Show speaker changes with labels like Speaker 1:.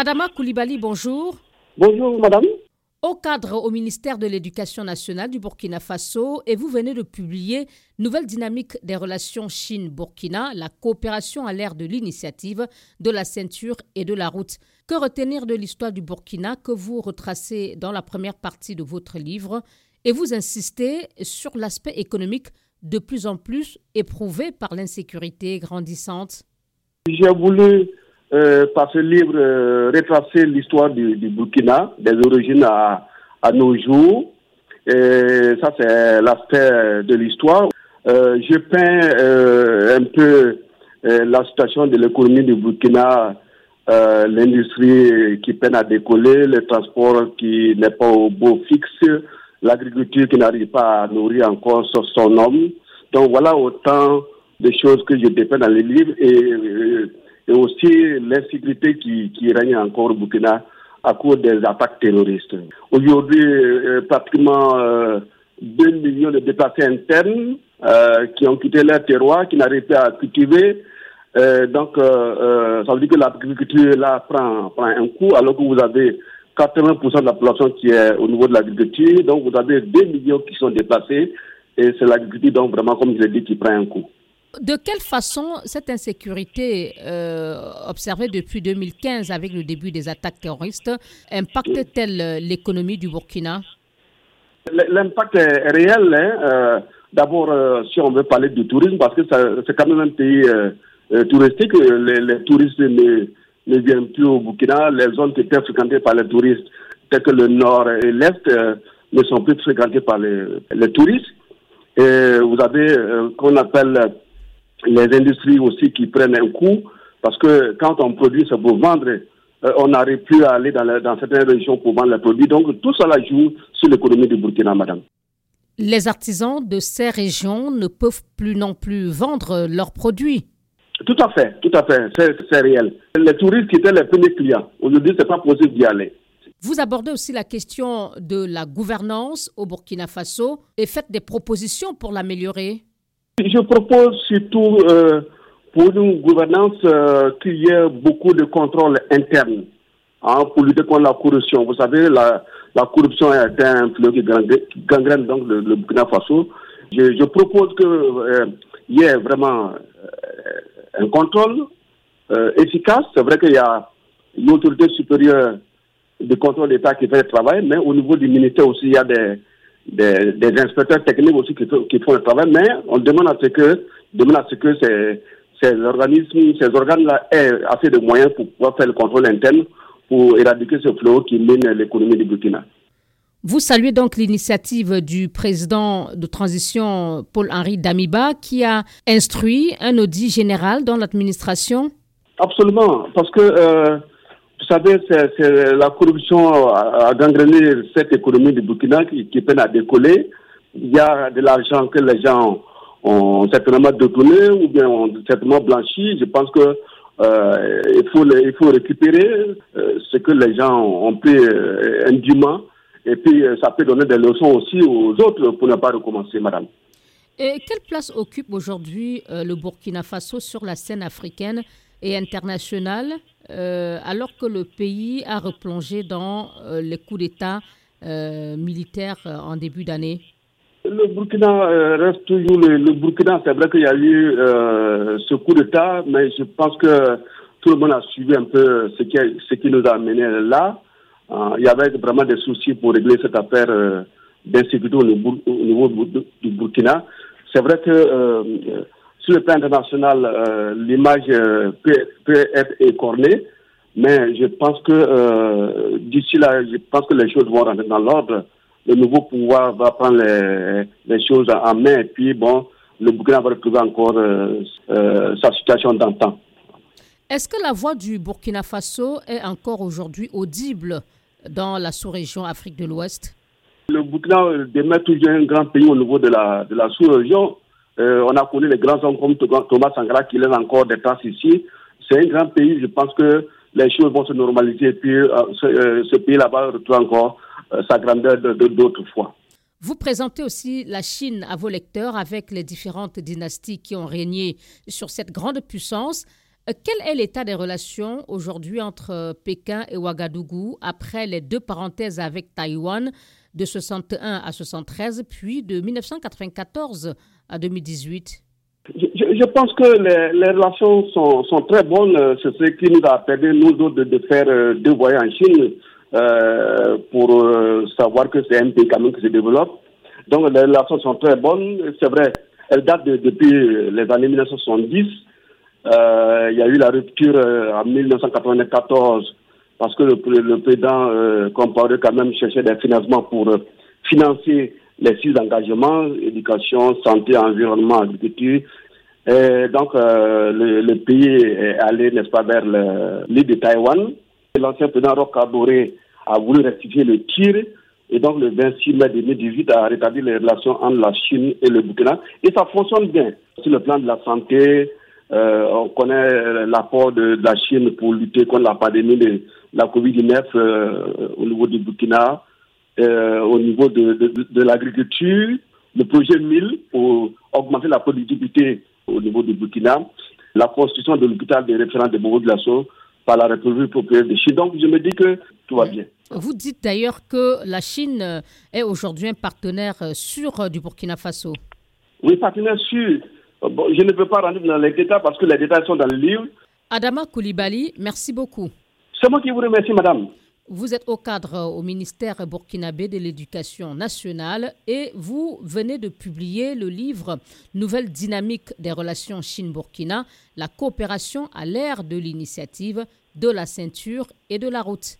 Speaker 1: Adama Koulibaly, bonjour.
Speaker 2: Bonjour, madame.
Speaker 1: Au cadre au ministère de l'Éducation nationale du Burkina Faso, et vous venez de publier Nouvelle dynamique des relations Chine-Burkina, la coopération à l'ère de l'initiative, de la ceinture et de la route. Que retenir de l'histoire du Burkina que vous retracez dans la première partie de votre livre et vous insistez sur l'aspect économique de plus en plus éprouvé par l'insécurité grandissante?
Speaker 2: J'ai voulu, euh, par ce livre, euh, retracer l'histoire du, Burkina, des origines à, nos jours. Et ça, c'est l'aspect de l'histoire. Euh, je peins un peu la situation de l'économie du Burkina, l'industrie qui peine à décoller, le transport qui n'est pas au beau fixe, l'agriculture qui n'arrive pas à nourrir encore son homme. Donc voilà autant de choses que je dépeins dans les livres et, et aussi l'insécurité qui, règne encore au Burkina à cause des attaques terroristes. Aujourd'hui, euh, pratiquement euh, 2 millions de déplacés internes euh, qui ont quitté leur terroir, qui n'arrivent pas à cultiver. Euh, donc, ça veut dire que l'agriculture là prend, prend un coup, alors que vous avez 80% de la population qui est au niveau de l'agriculture. Donc, vous avez 2 millions qui sont déplacés. Et c'est l'agriculture, donc, vraiment, comme je l'ai dit, qui prend un coup.
Speaker 1: De quelle façon cette insécurité euh, observée depuis 2015 avec le début des attaques terroristes impacte-t-elle l'économie du Burkina?
Speaker 2: L'impact est réel. Hein. Euh, d'abord, euh, si on veut parler du tourisme, parce que c'est quand même un pays touristique, les, touristes ne, ne viennent plus au Burkina. Les zones qui étaient fréquentées par les touristes, telles que le nord et l'est, euh, ne sont plus fréquentées par les, les touristes. Et vous avez euh, qu'on appelle les industries aussi qui prennent un coup, parce que quand on produit ça pour vendre, euh, on n'arrive plus à aller dans, dans certaines régions pour vendre les produits. Donc tout cela joue sur l'économie du Burkina, madame.
Speaker 1: Les artisans de ces régions ne peuvent plus non plus vendre leurs produits.
Speaker 2: Tout à fait, tout à fait, c'est réel. Les touristes qui étaient les premiers clients, aujourd'hui, ce n'est pas possible d'y aller.
Speaker 1: Vous abordez aussi la question de la gouvernance au Burkina Faso et faites des propositions pour l'améliorer.
Speaker 2: Je propose surtout euh, pour une gouvernance euh, qu'il y ait beaucoup de contrôle interne hein, pour lutter contre la corruption. Vous savez, la, corruption est un fléau qui gangrène donc le, Burkina Faso. Je, propose qu'il euh, y ait vraiment un contrôle efficace. C'est vrai qu'il y a une autorité supérieure de contrôle d'État qui fait le travail, mais au niveau du ministère aussi, il y a des, des, inspecteurs techniques aussi qui, qui, font le travail, mais on demande à ce que, demande à ce que ces, ces organismes, ces organes-là aient assez de moyens pour pouvoir faire le contrôle interne pour éradiquer ce flot qui mène l'économie du Burkina.
Speaker 1: Vous saluez donc l'initiative du président de transition Paul-Henri Damiba qui a instruit un audit général dans l'administration?
Speaker 2: Absolument, parce que euh, savez, c'est la corruption a, gangréné cette économie du Burkina qui, peine à décoller. Il y a de l'argent que les gens ont certainement détourné ou bien ont certainement blanchi. Je pense que euh, il, faut, récupérer euh, ce que les gens ont pris indûment et puis, euh, ça peut donner des leçons aussi aux autres pour ne pas recommencer, madame.
Speaker 1: Et quelle place occupe aujourd'hui euh, le Burkina Faso sur la scène africaine et internationale, euh, alors que le pays a replongé dans les coups d'État militaires en début d'année
Speaker 2: Le Burkina reste toujours le, Burkina. C'est vrai qu'il y a eu ce coup d'État, mais je pense que tout le monde a suivi un peu ce qui, ce qui nous a amené là. Euh, il y avait vraiment des soucis pour régler cette affaire euh, d'insécurité au, niveau du Burkina. C'est vrai que euh, sur le plan international, l'image peut, être écornée, mais je pense que d'ici là, je pense que les choses vont rentrer dans l'ordre. Le nouveau pouvoir va prendre les, choses en main et puis bon, le Burkina va retrouver encore sa situation d'antan.
Speaker 1: Est-ce que la voix du Burkina Faso est encore aujourd'hui audible dans la sous-région Afrique de l'Ouest?
Speaker 2: Le Burkina demeure toujours un grand pays au niveau de la, de la sous-région. Euh, on a connu les grands hommes comme Thomas Sankara qui laisse encore des traces ici. C'est un grand pays. Je pense que les choses vont se normaliser et puis euh, euh, ce, pays là-bas retrouve encore sa grandeur d'autres fois.
Speaker 1: Vous présentez aussi la Chine à vos lecteurs avec les différentes dynasties qui ont régné sur cette grande puissance. Quel est l'état des relations aujourd'hui entre Pékin et Ouagadougou après les deux parenthèses avec Taïwan? De 61 à 73, puis de 1994 à 2018
Speaker 2: je, pense que les, relations sont, très bonnes. C'est ce qui nous a permis, nous autres, de, faire euh, deux voyages en Chine euh, pour euh, savoir que c'est un pays quand même qui se développe. Donc les relations sont très bonnes. C'est vrai, elles datent depuis les années 1970. il y a eu la rupture en 1994 parce que le, le président euh, quand même cherchait des financements pour financer les six engagements, éducation, santé, environnement, agriculture. Et donc, euh, le, pays est allé, n'est-ce pas, vers l'île de Taïwan. L'ancien président Roch a voulu rectifier le tir. Et donc, le 26 mai 2018, a rétabli les relations entre la Chine et le Burkina. Et ça fonctionne bien. Sur le plan de la santé, euh, on connaît l'apport de, la Chine pour lutter contre la pandémie de la COVID-19 euh, au niveau du Burkina. Euh, au niveau de, de, l'agriculture, le projet 1000 pour augmenter la productivité au niveau du Burkina, la construction de l'hôpital de référence de Bobo de l'Assaut par la République populaire de Chine. Donc je me dis que tout va bien.
Speaker 1: Vous dites d'ailleurs que la Chine est aujourd'hui un partenaire sûr du Burkina Faso.
Speaker 2: Oui, partenaire sûr. je ne peux pas rentrer dans les détails parce que les détails sont dans le livre.
Speaker 1: Adama Koulibaly, merci beaucoup.
Speaker 2: C'est moi qui vous remercie, madame.
Speaker 1: Vous êtes au cadre au ministère burkinabé de l'Éducation nationale et vous venez de publier le livre Nouvelle dynamique des relations Chine-Burkina, la coopération à l'ère de l'initiative, de la ceinture et de la route.